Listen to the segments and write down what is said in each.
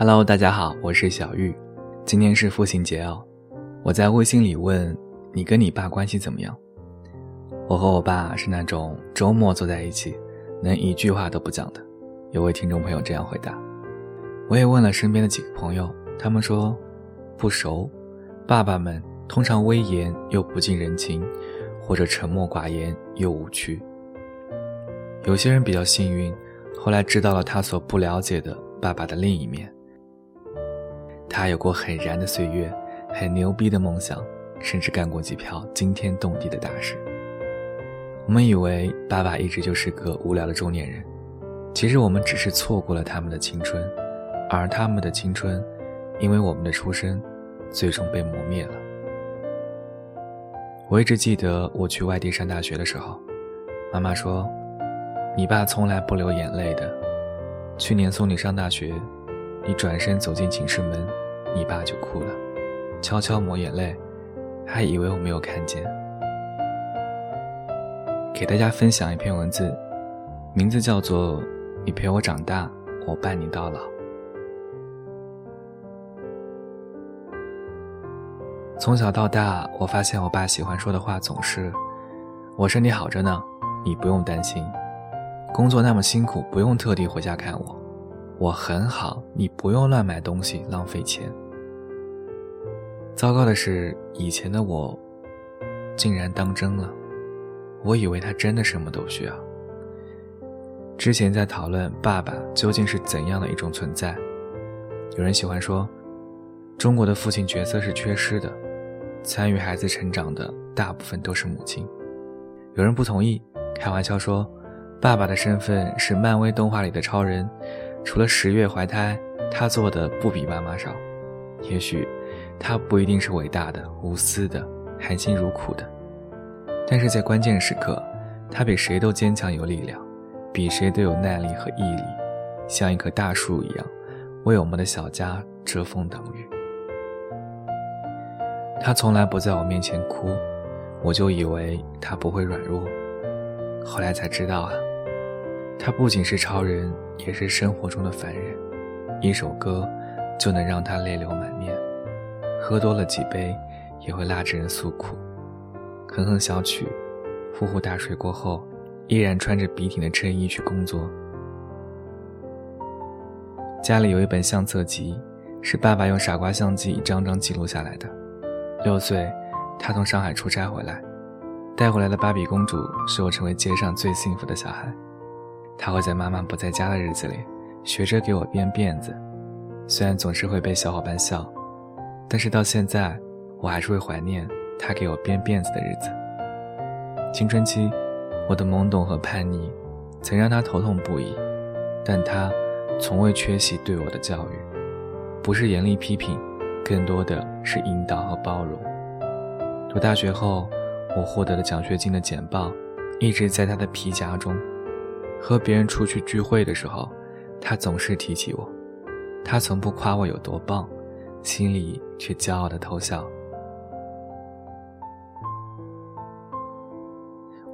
Hello，大家好，我是小玉。今天是父亲节哦，我在微信里问你跟你爸关系怎么样？我和我爸是那种周末坐在一起能一句话都不讲的。有位听众朋友这样回答。我也问了身边的几个朋友，他们说不熟。爸爸们通常威严又不近人情，或者沉默寡言又无趣。有些人比较幸运，后来知道了他所不了解的爸爸的另一面。他有过很燃的岁月，很牛逼的梦想，甚至干过几票惊天动地的大事。我们以为爸爸一直就是个无聊的中年人，其实我们只是错过了他们的青春，而他们的青春，因为我们的出生，最终被磨灭了。我一直记得我去外地上大学的时候，妈妈说：“你爸从来不流眼泪的。去年送你上大学。”你转身走进寝室门，你爸就哭了，悄悄抹眼泪，还以为我没有看见。给大家分享一篇文字，名字叫做《你陪我长大，我伴你到老》。从小到大，我发现我爸喜欢说的话总是：“我身体好着呢，你不用担心。工作那么辛苦，不用特地回家看我。”我很好，你不用乱买东西浪费钱。糟糕的是，以前的我竟然当真了，我以为他真的什么都需要。之前在讨论爸爸究竟是怎样的一种存在，有人喜欢说，中国的父亲角色是缺失的，参与孩子成长的大部分都是母亲。有人不同意，开玩笑说，爸爸的身份是漫威动画里的超人。除了十月怀胎，他做的不比妈妈少。也许，他不一定是伟大的、无私的、含辛茹苦的，但是在关键时刻，他比谁都坚强有力量，比谁都有耐力和毅力，像一棵大树一样，为我们的小家遮风挡雨。他从来不在我面前哭，我就以为他不会软弱，后来才知道啊。他不仅是超人，也是生活中的凡人。一首歌就能让他泪流满面，喝多了几杯也会拉着人诉苦。哼哼小曲，呼呼大睡过后，依然穿着笔挺的衬衣去工作。家里有一本相册集，是爸爸用傻瓜相机一张张记录下来的。六岁，他从上海出差回来，带回来的芭比公主使我成为街上最幸福的小孩。他会在妈妈不在家的日子里，学着给我编辫子，虽然总是会被小伙伴笑，但是到现在，我还是会怀念他给我编辫子的日子。青春期，我的懵懂和叛逆，曾让他头痛不已，但他从未缺席对我的教育，不是严厉批评，更多的是引导和包容。读大学后，我获得了奖学金的简报，一直在他的皮夹中。和别人出去聚会的时候，他总是提起我。他从不夸我有多棒，心里却骄傲的偷笑。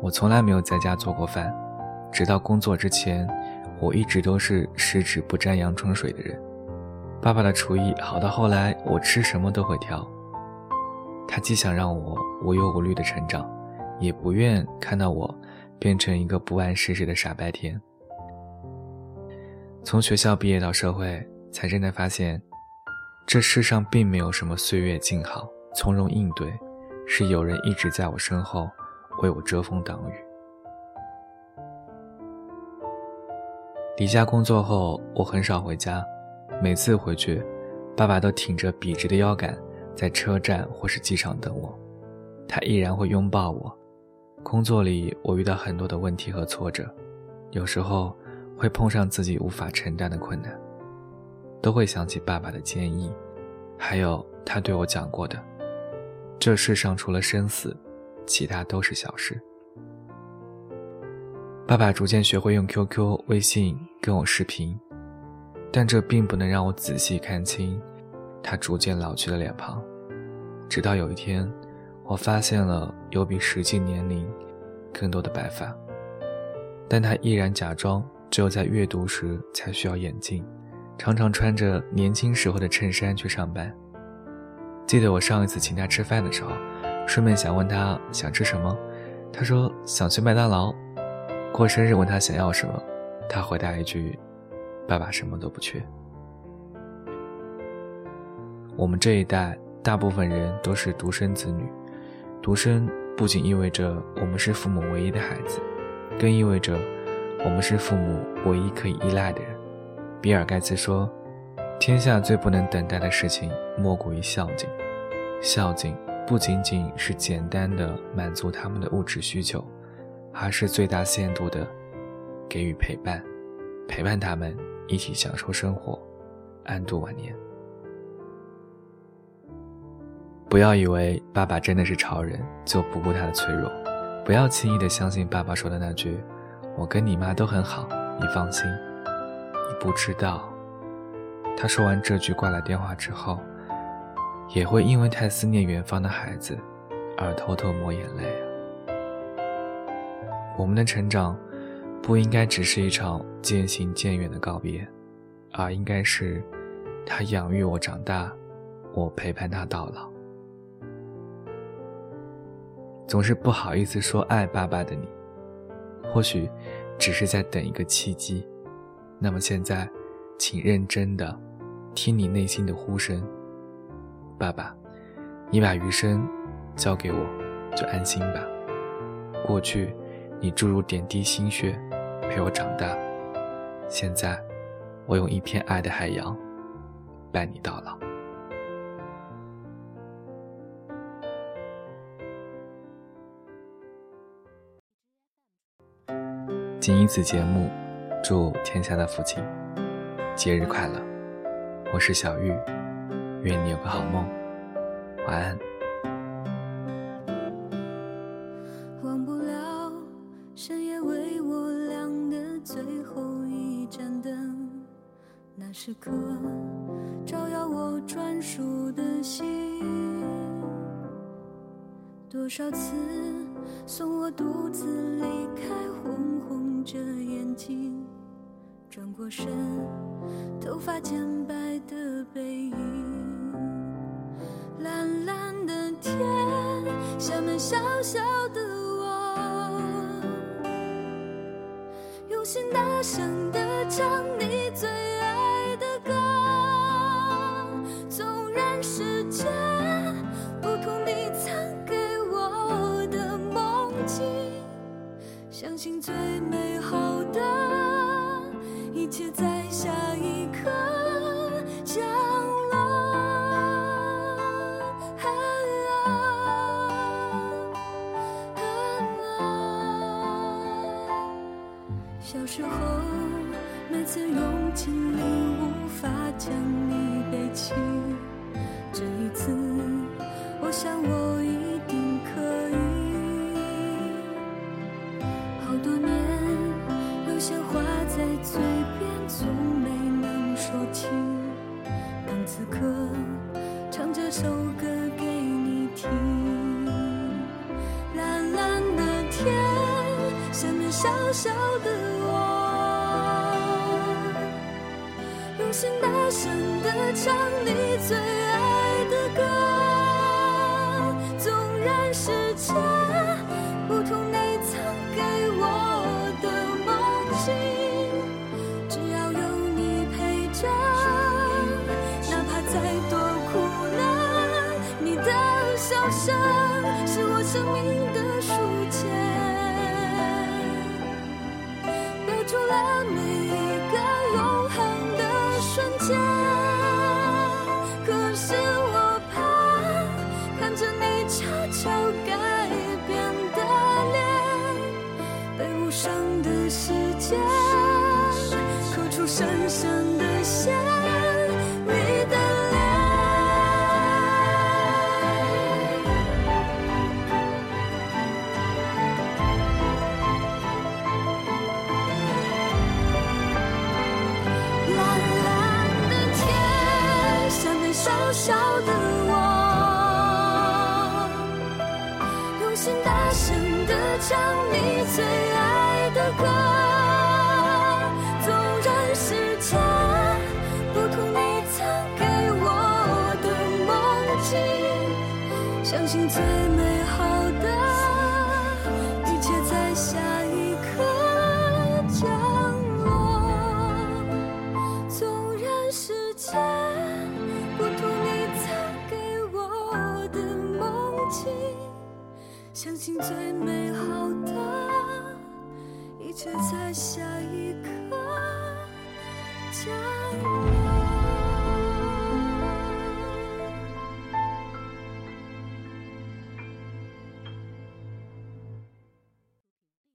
我从来没有在家做过饭，直到工作之前，我一直都是十指不沾阳春水的人。爸爸的厨艺好到后来，我吃什么都会挑。他既想让我无忧无虑的成长，也不愿看到我。变成一个不谙世事的傻白甜。从学校毕业到社会，才真的发现，这世上并没有什么岁月静好、从容应对，是有人一直在我身后，为我遮风挡雨。离家工作后，我很少回家，每次回去，爸爸都挺着笔直的腰杆，在车站或是机场等我，他依然会拥抱我。工作里，我遇到很多的问题和挫折，有时候会碰上自己无法承担的困难，都会想起爸爸的建议，还有他对我讲过的：这世上除了生死，其他都是小事。爸爸逐渐学会用 QQ、微信跟我视频，但这并不能让我仔细看清他逐渐老去的脸庞，直到有一天。我发现了有比实际年龄更多的白发，但他依然假装只有在阅读时才需要眼镜，常常穿着年轻时候的衬衫去上班。记得我上一次请他吃饭的时候，顺便想问他想吃什么，他说想去麦当劳。过生日问他想要什么，他回答一句：“爸爸什么都不缺。”我们这一代大部分人都是独生子女，独生不仅意味着我们是父母唯一的孩子，更意味着我们是父母唯一可以依赖的人。比尔盖茨说：“天下最不能等待的事情，莫过于孝敬。孝敬不仅仅是简单的满足他们的物质需求，而是最大限度的给予陪伴，陪伴他们一起享受生活，安度晚年。”不要以为爸爸真的是超人，就不顾他的脆弱。不要轻易的相信爸爸说的那句：“我跟你妈都很好，你放心。”你不知道，他说完这句挂了电话之后，也会因为太思念远方的孩子，而偷偷抹眼泪。我们的成长，不应该只是一场渐行渐远的告别，而应该是他养育我长大，我陪伴他到老。总是不好意思说爱爸爸的你，或许只是在等一个契机。那么现在，请认真的听你内心的呼声，爸爸，你把余生交给我，就安心吧。过去你注入点滴心血陪我长大，现在我用一片爱的海洋伴你到老。谨以此节目，祝天下的父亲节日快乐。我是小玉，愿你有个好梦，晚安。忘不了深夜为我亮的最后一盏灯，那时刻照耀我专属的心。多少次送我独自离开，红。着眼睛，转过身，头发渐白的背影。蓝蓝的天，下面小小的我，用心大声的唱你最爱的歌。纵然世界不同你曾给我的梦境，相信最下一刻降落。小时候，每次用尽力无法将你背起，这一次，我想我下面小小的我，用。心大声的唱你最爱的歌，纵然是假看着你悄悄改变的脸，被无声的时间刻出深深的。的唱你最相信最美好的，一切在下一刻降临。